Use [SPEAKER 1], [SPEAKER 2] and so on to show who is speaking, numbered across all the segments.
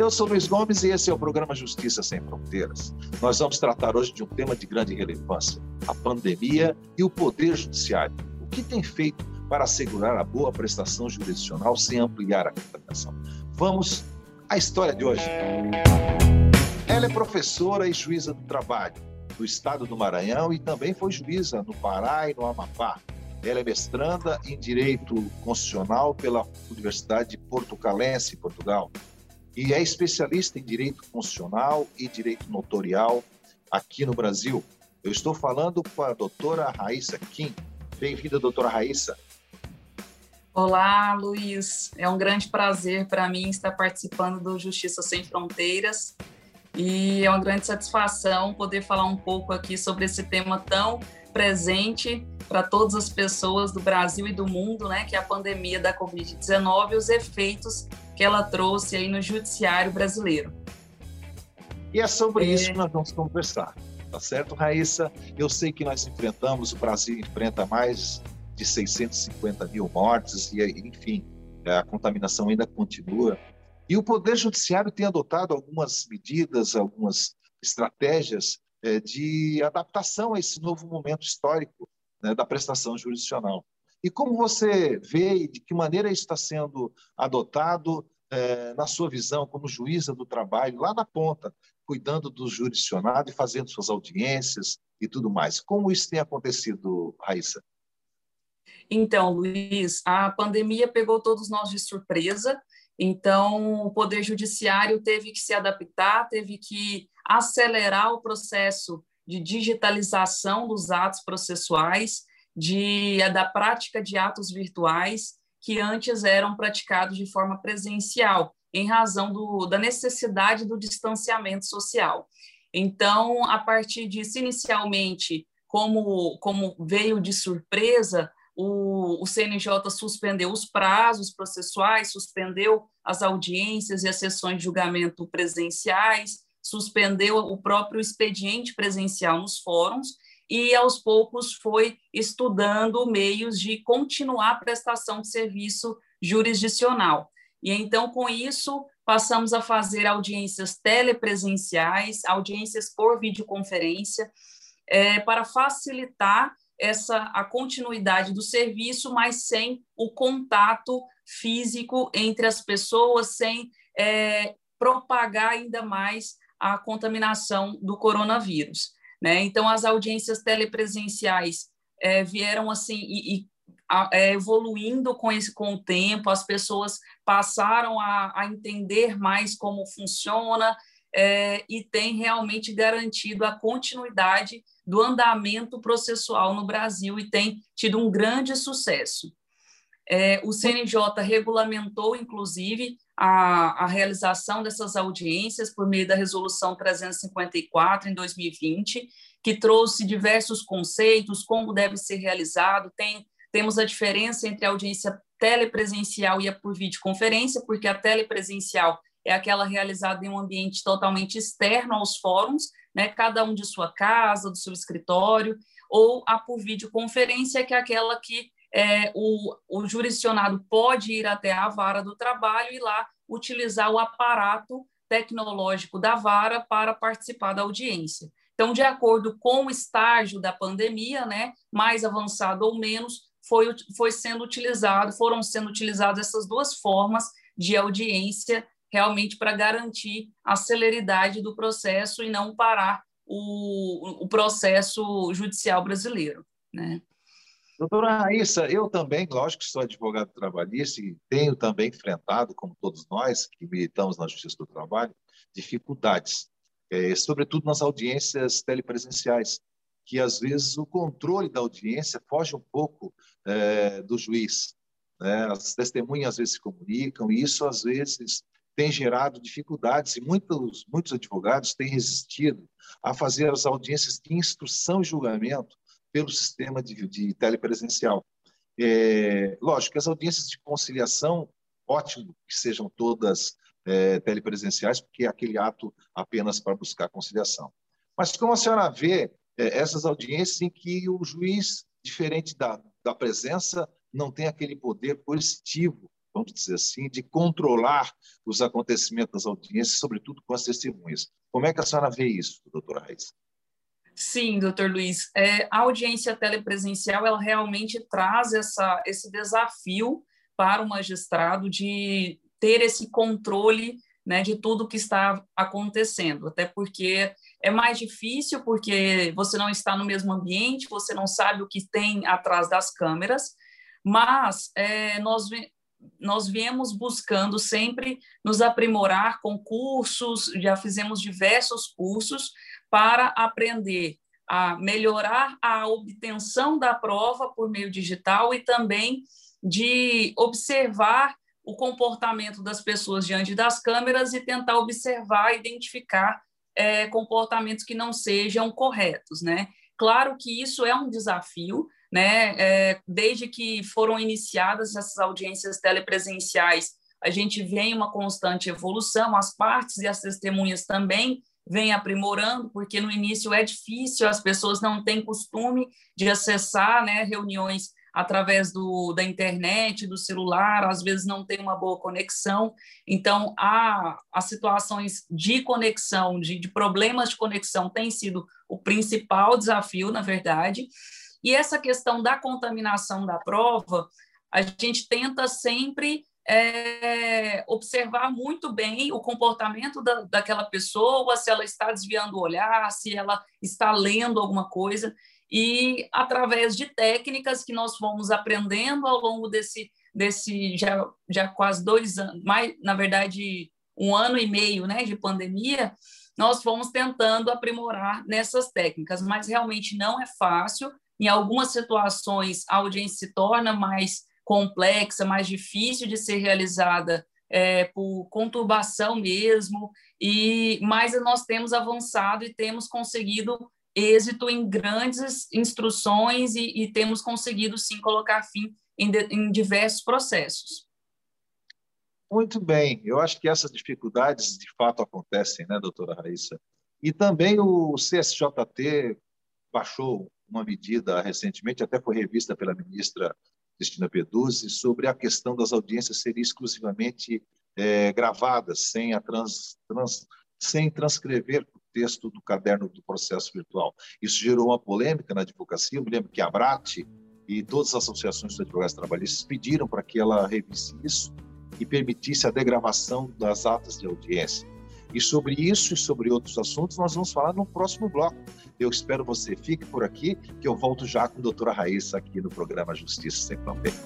[SPEAKER 1] Eu sou Luiz Gomes e esse é o programa Justiça Sem Fronteiras. Nós vamos tratar hoje de um tema de grande relevância: a pandemia e o poder judiciário. O que tem feito para assegurar a boa prestação jurisdicional sem ampliar a contaminação? Vamos à história de hoje. Ela é professora e juíza do trabalho do estado do Maranhão e também foi juíza no Pará e no Amapá. Ela é mestranda em Direito Constitucional pela Universidade de Portucalense, Portugal e é especialista em direito constitucional e direito notorial aqui no Brasil. Eu estou falando com a doutora Raíssa Kim. Bem-vinda, doutora Raíssa.
[SPEAKER 2] Olá, Luiz. É um grande prazer para mim estar participando do Justiça Sem Fronteiras e é uma grande satisfação poder falar um pouco aqui sobre esse tema tão presente para todas as pessoas do Brasil e do mundo, né, que é a pandemia da Covid-19 e os efeitos que ela trouxe aí no judiciário brasileiro.
[SPEAKER 1] E é sobre é... isso que nós vamos conversar, tá certo, Raíssa? Eu sei que nós enfrentamos, o Brasil enfrenta mais de 650 mil mortes, e enfim, a contaminação ainda continua. E o Poder Judiciário tem adotado algumas medidas, algumas estratégias é, de adaptação a esse novo momento histórico né, da prestação jurisdicional. E como você vê e de que maneira isso está sendo adotado é, na sua visão como juíza do trabalho, lá na ponta, cuidando do jurisdicionado e fazendo suas audiências e tudo mais. Como isso tem acontecido, Raíssa?
[SPEAKER 2] Então, Luiz, a pandemia pegou todos nós de surpresa, então o Poder Judiciário teve que se adaptar, teve que acelerar o processo de digitalização dos atos processuais, de, da prática de atos virtuais que antes eram praticados de forma presencial, em razão do, da necessidade do distanciamento social. Então, a partir disso, inicialmente, como, como veio de surpresa, o, o CNJ suspendeu os prazos processuais, suspendeu as audiências e as sessões de julgamento presenciais, suspendeu o próprio expediente presencial nos fóruns e aos poucos foi estudando meios de continuar a prestação de serviço jurisdicional. E então, com isso, passamos a fazer audiências telepresenciais, audiências por videoconferência, é, para facilitar essa a continuidade do serviço, mas sem o contato físico entre as pessoas, sem é, propagar ainda mais a contaminação do coronavírus. Né? Então, as audiências telepresenciais é, vieram assim e, e a, é, evoluindo com, esse, com o tempo, as pessoas passaram a, a entender mais como funciona é, e tem realmente garantido a continuidade do andamento processual no Brasil e tem tido um grande sucesso. É, o CNJ regulamentou, inclusive, a, a, realização dessas audiências por meio da Resolução 354, em 2020, que trouxe diversos conceitos, como deve ser realizado. Tem, temos a diferença entre a audiência telepresencial e a por videoconferência, porque a telepresencial é aquela realizada em um ambiente totalmente externo aos fóruns, né, cada um de sua casa, do seu escritório, ou a por videoconferência, que é aquela que é, o, o jurisdicionado pode ir até a vara do trabalho e lá utilizar o aparato tecnológico da vara para participar da audiência. Então, de acordo com o estágio da pandemia, né, mais avançado ou menos, foi, foi sendo utilizado, foram sendo utilizadas essas duas formas de audiência realmente para garantir a celeridade do processo e não parar o, o processo judicial brasileiro. Né?
[SPEAKER 1] Doutora Raíssa, eu também, lógico que sou advogado trabalhista e tenho também enfrentado, como todos nós que militamos na Justiça do Trabalho, dificuldades, é, sobretudo nas audiências telepresenciais, que às vezes o controle da audiência foge um pouco é, do juiz. Né? As testemunhas às vezes se comunicam e isso às vezes tem gerado dificuldades e muitos, muitos advogados têm resistido a fazer as audiências de instrução e julgamento pelo sistema de, de telepresencial. É, lógico as audiências de conciliação, ótimo que sejam todas é, telepresenciais, porque é aquele ato apenas para buscar conciliação. Mas como a senhora vê é, essas audiências em que o juiz, diferente da, da presença, não tem aquele poder coercitivo vamos dizer assim, de controlar os acontecimentos das audiências, sobretudo com as testemunhas. Como é que a senhora vê isso, doutora Raíssa?
[SPEAKER 2] Sim, doutor Luiz. É, a audiência telepresencial, ela realmente traz essa, esse desafio para o magistrado de ter esse controle né, de tudo que está acontecendo, até porque é mais difícil, porque você não está no mesmo ambiente, você não sabe o que tem atrás das câmeras, mas é, nós, nós viemos buscando sempre nos aprimorar com cursos, já fizemos diversos cursos para aprender a melhorar a obtenção da prova por meio digital e também de observar o comportamento das pessoas diante das câmeras e tentar observar, identificar é, comportamentos que não sejam corretos, né? Claro que isso é um desafio, né? É, desde que foram iniciadas essas audiências telepresenciais, a gente vê uma constante evolução, as partes e as testemunhas também vêm aprimorando, porque no início é difícil, as pessoas não têm costume de acessar né, reuniões através do, da internet, do celular, às vezes não tem uma boa conexão. Então, há as situações de conexão, de, de problemas de conexão, tem sido o principal desafio, na verdade. E essa questão da contaminação da prova, a gente tenta sempre é, observar muito bem o comportamento da, daquela pessoa, se ela está desviando o olhar, se ela está lendo alguma coisa e através de técnicas que nós fomos aprendendo ao longo desse, desse já, já quase dois anos, mais, na verdade, um ano e meio né, de pandemia, nós fomos tentando aprimorar nessas técnicas, mas realmente não é fácil. Em algumas situações, a audiência se torna mais complexa, mais difícil de ser realizada é, por conturbação mesmo, e mas nós temos avançado e temos conseguido êxito em grandes instruções e, e temos conseguido, sim, colocar fim em, de, em diversos processos.
[SPEAKER 1] Muito bem, eu acho que essas dificuldades de fato acontecem, né, doutora Raíssa? E também o CSJT baixou uma medida recentemente, até foi revista pela ministra Cristina Peduzzi, sobre a questão das audiências serem exclusivamente é, gravadas, sem, a trans, trans, sem transcrever texto do caderno do processo virtual. Isso gerou uma polêmica na advocacia. Eu me lembro que a Brat e todas as associações de advogados trabalhistas pediram para que ela revisse isso e permitisse a degravação das atas de audiência. E sobre isso e sobre outros assuntos nós vamos falar no próximo bloco. Eu espero você. Fique por aqui, que eu volto já com a doutora Raíssa aqui no programa Justiça Sem Fronteiras.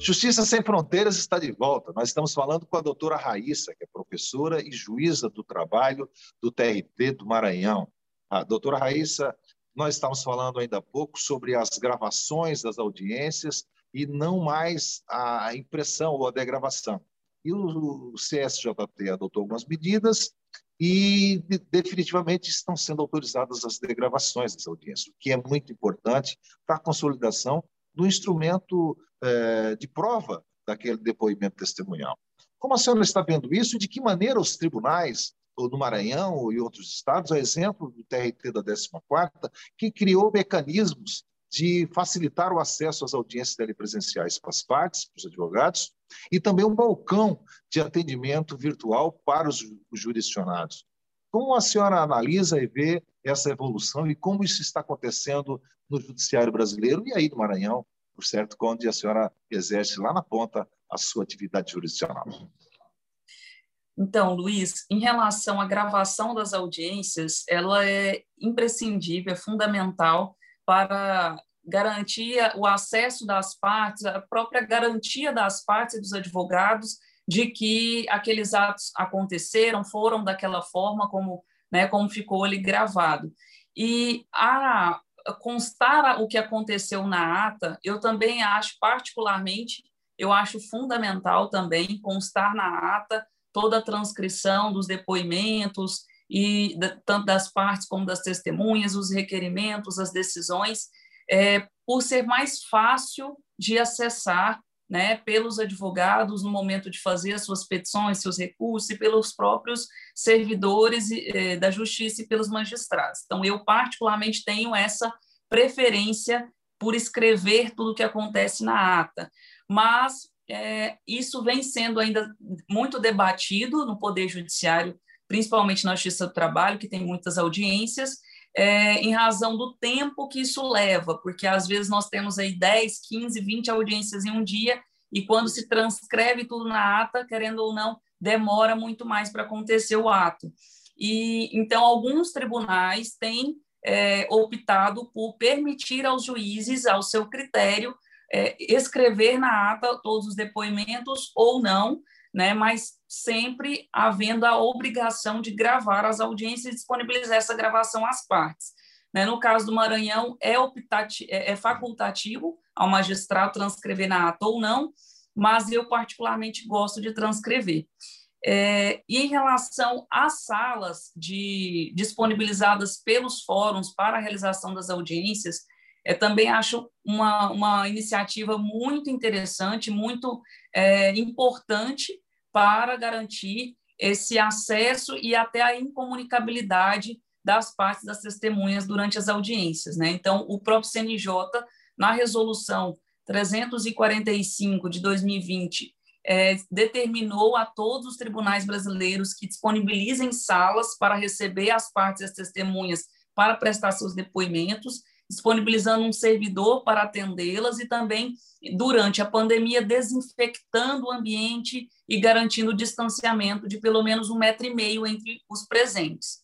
[SPEAKER 1] Justiça Sem Fronteiras está de volta. Nós estamos falando com a doutora Raíssa, que é professora e juíza do trabalho do TRT do Maranhão. A doutora Raíssa, nós estamos falando ainda há pouco sobre as gravações das audiências e não mais a impressão ou a degravação. E o CSJT adotou algumas medidas e definitivamente estão sendo autorizadas as degravações das audiências, o que é muito importante para a consolidação do instrumento é, de prova daquele depoimento testemunhal. Como a senhora está vendo isso de que maneira os tribunais, no Maranhão e outros estados, a exemplo do TRT da 14ª, que criou mecanismos de facilitar o acesso às audiências telepresenciais para as partes, para os advogados, e também um balcão de atendimento virtual para os jurisdicionados. Como a senhora analisa e vê essa evolução e como isso está acontecendo no judiciário brasileiro e aí no Maranhão, por certo, onde a senhora exerce lá na ponta a sua atividade jurisdicional.
[SPEAKER 2] Então, Luiz, em relação à gravação das audiências, ela é imprescindível, é fundamental para garantir o acesso das partes, a própria garantia das partes e dos advogados de que aqueles atos aconteceram, foram daquela forma como, né, como ficou ali gravado. E a constar o que aconteceu na ata, eu também acho, particularmente, eu acho fundamental também constar na ata toda a transcrição dos depoimentos e tanto das partes como das testemunhas, os requerimentos, as decisões, é, por ser mais fácil de acessar né, pelos advogados no momento de fazer as suas petições, seus recursos, e pelos próprios servidores eh, da justiça e pelos magistrados. Então, eu particularmente tenho essa preferência por escrever tudo o que acontece na ata. Mas é, isso vem sendo ainda muito debatido no Poder Judiciário, principalmente na Justiça do Trabalho, que tem muitas audiências, é, em razão do tempo que isso leva, porque às vezes nós temos aí 10, 15, 20 audiências em um dia, e quando se transcreve tudo na ata, querendo ou não, demora muito mais para acontecer o ato. E então alguns tribunais têm é, optado por permitir aos juízes, ao seu critério, é, escrever na ata todos os depoimentos ou não, né, mas sempre havendo a obrigação de gravar as audiências e disponibilizar essa gravação às partes. Né? No caso do Maranhão, é, optati é, é facultativo ao magistrado transcrever na ata ou não, mas eu particularmente gosto de transcrever. É, e em relação às salas de, disponibilizadas pelos fóruns para a realização das audiências, é, também acho uma, uma iniciativa muito interessante, muito é, importante para garantir esse acesso e até a incomunicabilidade das partes das testemunhas durante as audiências. Né? Então, o próprio CNJ, na resolução 345 de 2020, é, determinou a todos os tribunais brasileiros que disponibilizem salas para receber as partes e as testemunhas para prestar seus depoimentos, disponibilizando um servidor para atendê-las e também, durante a pandemia, desinfectando o ambiente e garantindo o distanciamento de pelo menos um metro e meio entre os presentes.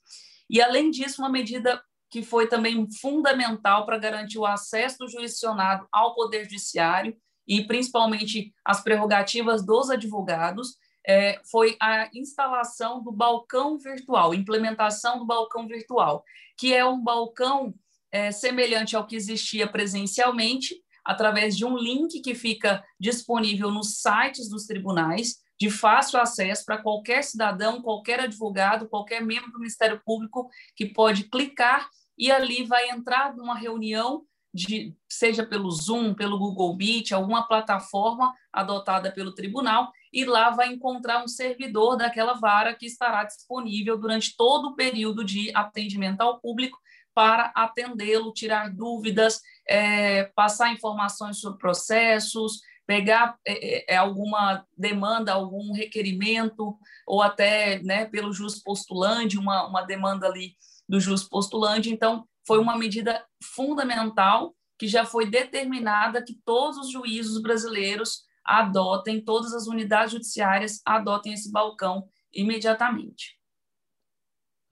[SPEAKER 2] E, além disso, uma medida que foi também fundamental para garantir o acesso do jurisdicionado ao Poder Judiciário e principalmente as prerrogativas dos advogados, é, foi a instalação do balcão virtual, implementação do balcão virtual, que é um balcão é, semelhante ao que existia presencialmente, através de um link que fica disponível nos sites dos tribunais, de fácil acesso para qualquer cidadão, qualquer advogado, qualquer membro do Ministério Público que pode clicar e ali vai entrar numa reunião de, seja pelo Zoom, pelo Google Meet, alguma plataforma adotada pelo tribunal, e lá vai encontrar um servidor daquela vara que estará disponível durante todo o período de atendimento ao público para atendê-lo, tirar dúvidas, é, passar informações sobre processos, pegar é, é, é alguma demanda, algum requerimento, ou até né, pelo jus postulante, uma, uma demanda ali do jus postulante. Então, foi uma medida fundamental que já foi determinada que todos os juízos brasileiros adotem, todas as unidades judiciárias adotem esse balcão imediatamente.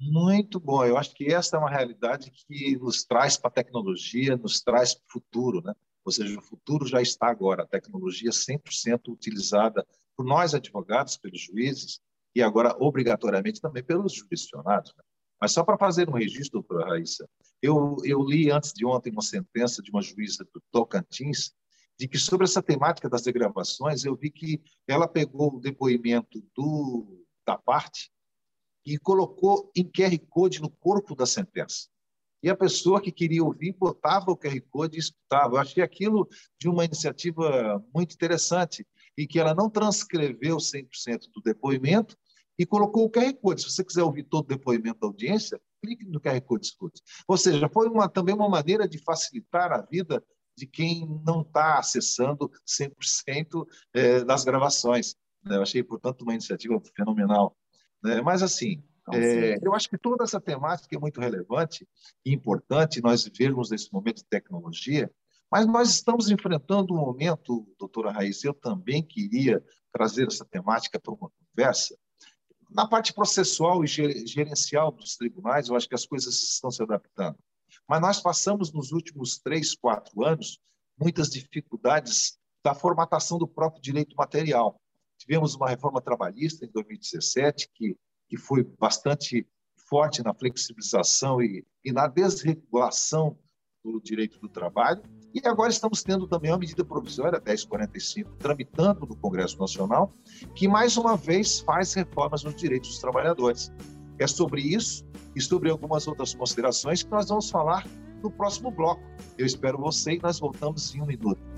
[SPEAKER 1] Muito bom. Eu acho que essa é uma realidade que nos traz para a tecnologia, nos traz para o futuro, né? Ou seja, o futuro já está agora, a tecnologia 100% utilizada por nós advogados, pelos juízes e agora obrigatoriamente também pelos jurisdicionados. Né? Mas só para fazer um registro, doutora Raíssa, eu, eu li antes de ontem uma sentença de uma juíza do Tocantins, de que sobre essa temática das degravações, eu vi que ela pegou o depoimento do, da parte e colocou em QR Code no corpo da sentença. E a pessoa que queria ouvir botava o QR Code e escutava. Eu achei aquilo de uma iniciativa muito interessante e que ela não transcreveu 100% do depoimento, e colocou o QR Code. Se você quiser ouvir todo o depoimento da audiência, clique no QR Code escute. Ou seja, foi uma, também uma maneira de facilitar a vida de quem não está acessando 100% é, das gravações. Né? Eu achei, portanto, uma iniciativa fenomenal. Né? Mas, assim, é, eu acho que toda essa temática é muito relevante e importante nós vivermos nesse momento de tecnologia, mas nós estamos enfrentando um momento, doutora Raíssa, eu também queria trazer essa temática para uma conversa, na parte processual e gerencial dos tribunais, eu acho que as coisas estão se adaptando. Mas nós passamos nos últimos três, quatro anos muitas dificuldades da formatação do próprio direito material. Tivemos uma reforma trabalhista em 2017 que, que foi bastante forte na flexibilização e, e na desregulação do direito do trabalho. E agora estamos tendo também uma medida provisória 1045 tramitando no Congresso Nacional, que mais uma vez faz reformas nos direitos dos trabalhadores. É sobre isso e sobre algumas outras considerações que nós vamos falar no próximo bloco. Eu espero você e nós voltamos em um minuto.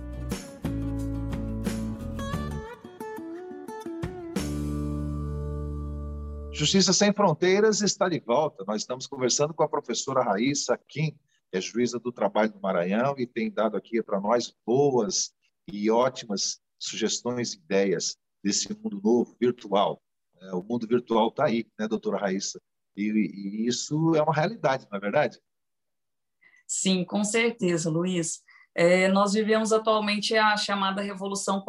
[SPEAKER 1] Justiça Sem Fronteiras está de volta. Nós estamos conversando com a professora Raíssa Kim é juíza do trabalho do Maranhão e tem dado aqui para nós boas e ótimas sugestões e ideias desse mundo novo, virtual. É, o mundo virtual está aí, né, doutora Raíssa? E, e, isso é uma realidade, não é verdade?
[SPEAKER 2] Sim, com certeza, Luiz. É, nós vivemos atualmente a chamada Revolução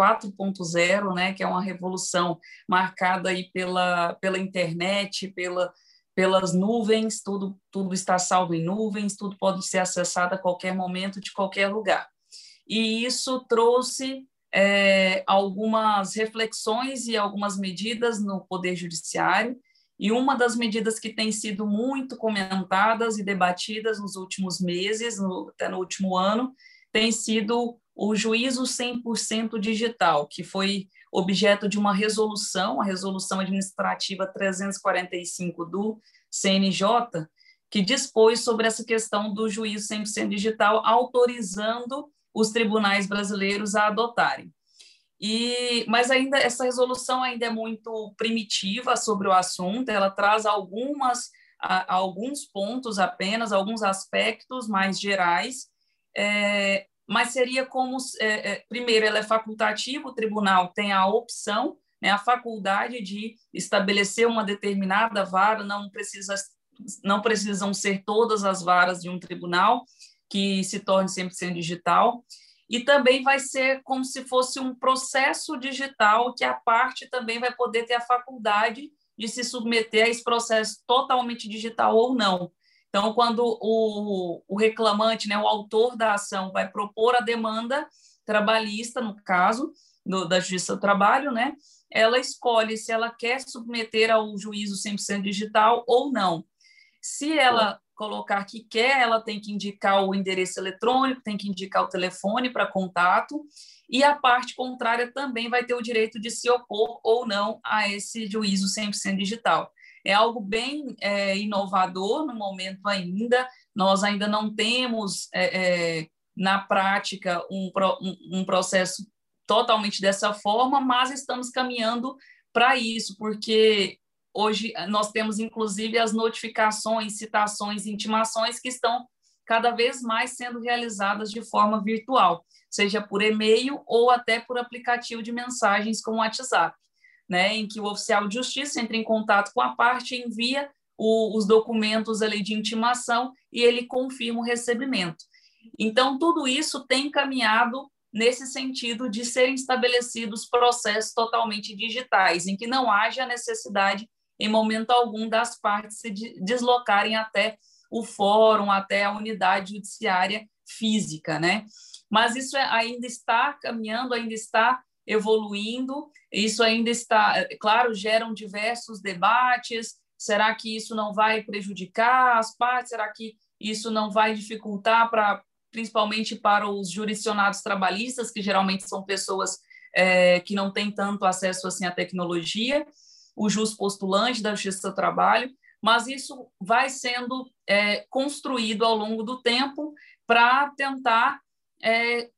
[SPEAKER 2] 4.0, né, que é uma revolução marcada aí pela, pela internet, pela, pelas nuvens, tudo, tudo está salvo em nuvens, tudo pode ser acessado a qualquer momento, de qualquer lugar. E isso trouxe é, algumas reflexões e algumas medidas no Poder Judiciário, e uma das medidas que tem sido muito comentadas e debatidas nos últimos meses, no, até no último ano, tem sido o juízo 100% digital, que foi objeto de uma resolução, a resolução administrativa 345 do CNJ, que dispôs sobre essa questão do juízo 100% digital, autorizando os tribunais brasileiros a adotarem. E, mas ainda essa resolução ainda é muito primitiva sobre o assunto, ela traz algumas a, alguns pontos apenas, alguns aspectos mais gerais, é, mas seria como é, é, primeiro ela é facultativa, o tribunal tem a opção, né, a faculdade de estabelecer uma determinada vara, não precisa não precisam ser todas as varas de um tribunal que se torne 100% digital e também vai ser como se fosse um processo digital que a parte também vai poder ter a faculdade de se submeter a esse processo totalmente digital ou não. Então, quando o, o reclamante, né, o autor da ação, vai propor a demanda trabalhista, no caso do, da Justiça do Trabalho, né, ela escolhe se ela quer submeter ao juízo 100% digital ou não. Se ela colocar que quer, ela tem que indicar o endereço eletrônico, tem que indicar o telefone para contato, e a parte contrária também vai ter o direito de se opor ou não a esse juízo 100% digital. É algo bem é, inovador no momento ainda, nós ainda não temos é, é, na prática um, um, um processo totalmente dessa forma, mas estamos caminhando para isso, porque Hoje eh, nós temos inclusive as notificações, citações, intimações que estão cada vez mais sendo realizadas de forma virtual, seja por e-mail ou até por aplicativo de mensagens como o WhatsApp, né, em que o oficial de justiça entra em contato com a parte, envia o, os documentos ali de intimação e ele confirma o recebimento. Então, tudo isso tem caminhado nesse sentido de serem estabelecidos processos totalmente digitais, em que não haja necessidade em momento algum, das partes se deslocarem até o fórum, até a unidade judiciária física, né? Mas isso é, ainda está caminhando, ainda está evoluindo, isso ainda está, é, claro, geram diversos debates. Será que isso não vai prejudicar as partes? Será que isso não vai dificultar para, principalmente para os jurisdicionados trabalhistas, que geralmente são pessoas é, que não têm tanto acesso assim à tecnologia? o jus postulante da Justiça do Trabalho, mas isso vai sendo é, construído ao longo do tempo para tentar é,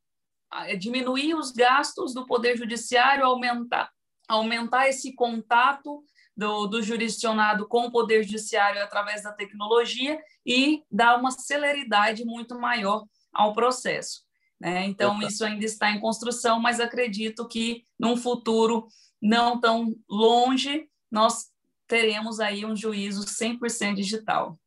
[SPEAKER 2] diminuir os gastos do Poder Judiciário, aumentar, aumentar esse contato do, do jurisdicionado com o Poder Judiciário através da tecnologia e dar uma celeridade muito maior ao processo. Né? Então, isso ainda está em construção, mas acredito que num futuro não tão longe nós teremos aí um juízo 100% digital.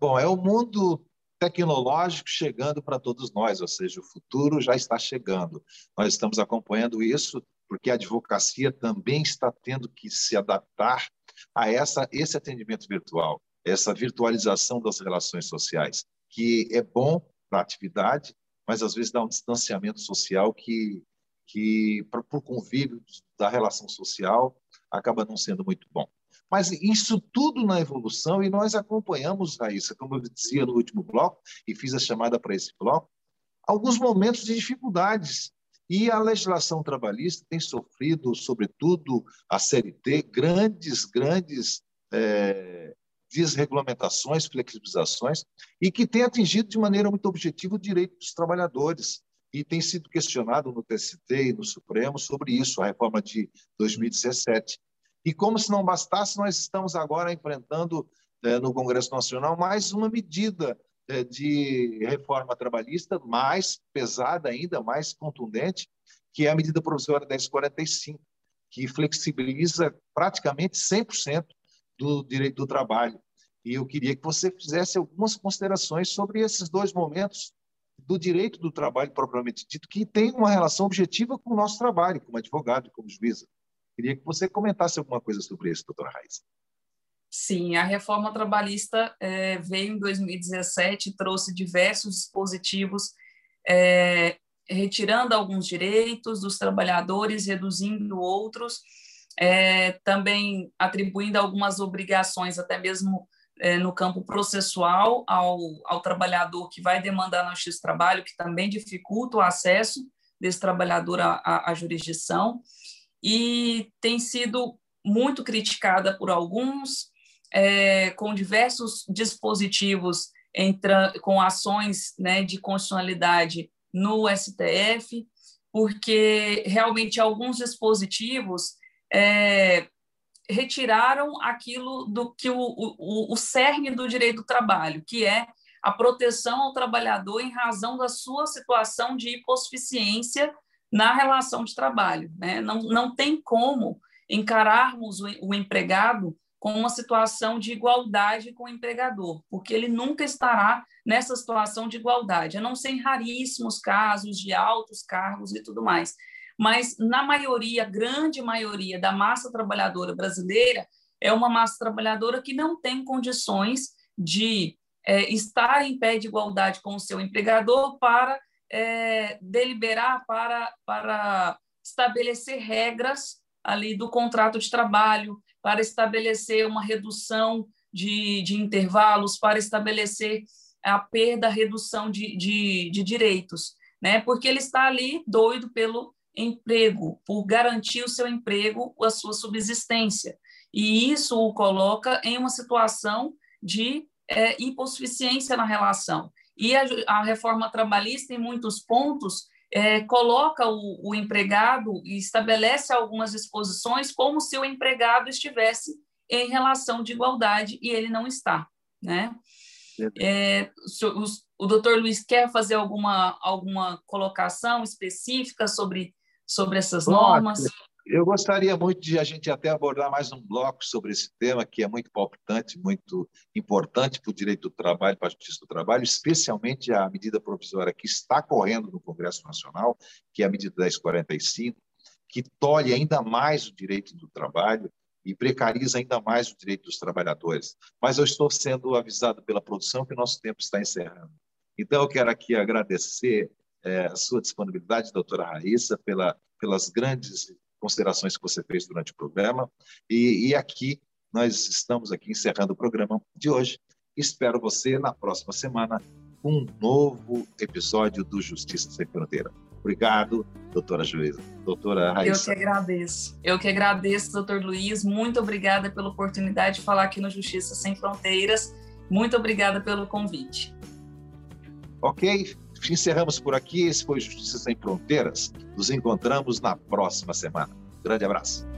[SPEAKER 1] Bom, é o mundo tecnológico chegando para todos nós, ou seja, o futuro já está chegando. Nós estamos acompanhando isso porque a advocacia também está tendo que se adaptar a essa, esse atendimento virtual, essa virtualização das relações sociais, que é bom para a atividade, mas às vezes dá um distanciamento social que, que por convívio da relação social, acaba não sendo muito bom. Mas isso tudo na evolução, e nós acompanhamos, Raíssa, como eu dizia no último bloco, e fiz a chamada para esse bloco, alguns momentos de dificuldades. E a legislação trabalhista tem sofrido, sobretudo a CLT, grandes, grandes é, desregulamentações, flexibilizações, e que tem atingido de maneira muito objetiva o direito dos trabalhadores. E tem sido questionado no TST e no Supremo sobre isso, a reforma de 2017. E como se não bastasse, nós estamos agora enfrentando é, no Congresso Nacional mais uma medida é, de reforma trabalhista mais pesada ainda, mais contundente, que é a medida provisória 1045, que flexibiliza praticamente 100% do direito do trabalho. E eu queria que você fizesse algumas considerações sobre esses dois momentos do direito do trabalho propriamente dito, que tem uma relação objetiva com o nosso trabalho, como advogado e como juíza. Queria que você comentasse alguma coisa sobre isso, doutora Raiz.
[SPEAKER 2] Sim, a reforma trabalhista é, veio em 2017, trouxe diversos dispositivos, é, retirando alguns direitos dos trabalhadores, reduzindo outros, é, também atribuindo algumas obrigações, até mesmo no campo processual, ao, ao trabalhador que vai demandar no X trabalho, que também dificulta o acesso desse trabalhador à, à jurisdição, e tem sido muito criticada por alguns, é, com diversos dispositivos entra, com ações né, de constitucionalidade no STF, porque realmente alguns dispositivos é, retiraram aquilo do que o, o, o cerne do direito do trabalho, que é a proteção ao trabalhador em razão da sua situação de hipossuficiência na relação de trabalho. Né? Não, não tem como encararmos o, o empregado com uma situação de igualdade com o empregador, porque ele nunca estará nessa situação de igualdade, a não ser em raríssimos casos de altos cargos e tudo mais. Mas, na maioria, grande maioria da massa trabalhadora brasileira, é uma massa trabalhadora que não tem condições de é, estar em pé de igualdade com o seu empregador para é, deliberar, para, para estabelecer regras ali do contrato de trabalho, para estabelecer uma redução de, de intervalos, para estabelecer a perda, a redução de, de, de direitos, né? porque ele está ali doido pelo emprego, por garantir o seu emprego, a sua subsistência. E isso o coloca em uma situação de é, na relação. E a, a, reforma trabalhista, em muitos pontos, é, coloca o, o, empregado e estabelece algumas disposições como se o empregado estivesse em relação de igualdade e ele não está, né? É, o, o doutor Luiz quer fazer alguma, alguma colocação específica sobre, sobre essas normas?
[SPEAKER 1] Eu gostaria muito de a gente até abordar mais um bloco sobre esse tema, que é muito palpitante, muito importante para o direito do trabalho, para a justiça do trabalho, especialmente a medida provisória que está correndo no Congresso Nacional, que é a medida 1045, que tolhe ainda mais o direito do trabalho e precariza ainda mais o direito dos trabalhadores. Mas eu estou sendo avisado pela produção que o nosso tempo está encerrando. Então, eu quero aqui agradecer é, a sua disponibilidade, doutora Raíssa, pela, pelas grandes considerações que você fez durante o programa. E, e aqui, nós estamos aqui encerrando o programa de hoje. Espero você na próxima semana com um novo episódio do Justiça Sem Fronteira. Obrigado, doutora Juíza. Doutora Raíssa.
[SPEAKER 2] Eu que agradeço. Eu que agradeço, doutor Luiz. Muito obrigada pela oportunidade de falar aqui no Justiça Sem Fronteiras. Muito obrigada pelo convite.
[SPEAKER 1] Ok, encerramos por aqui. Esse foi Justiça Sem Fronteiras. Nos encontramos na próxima semana. Grande abraço.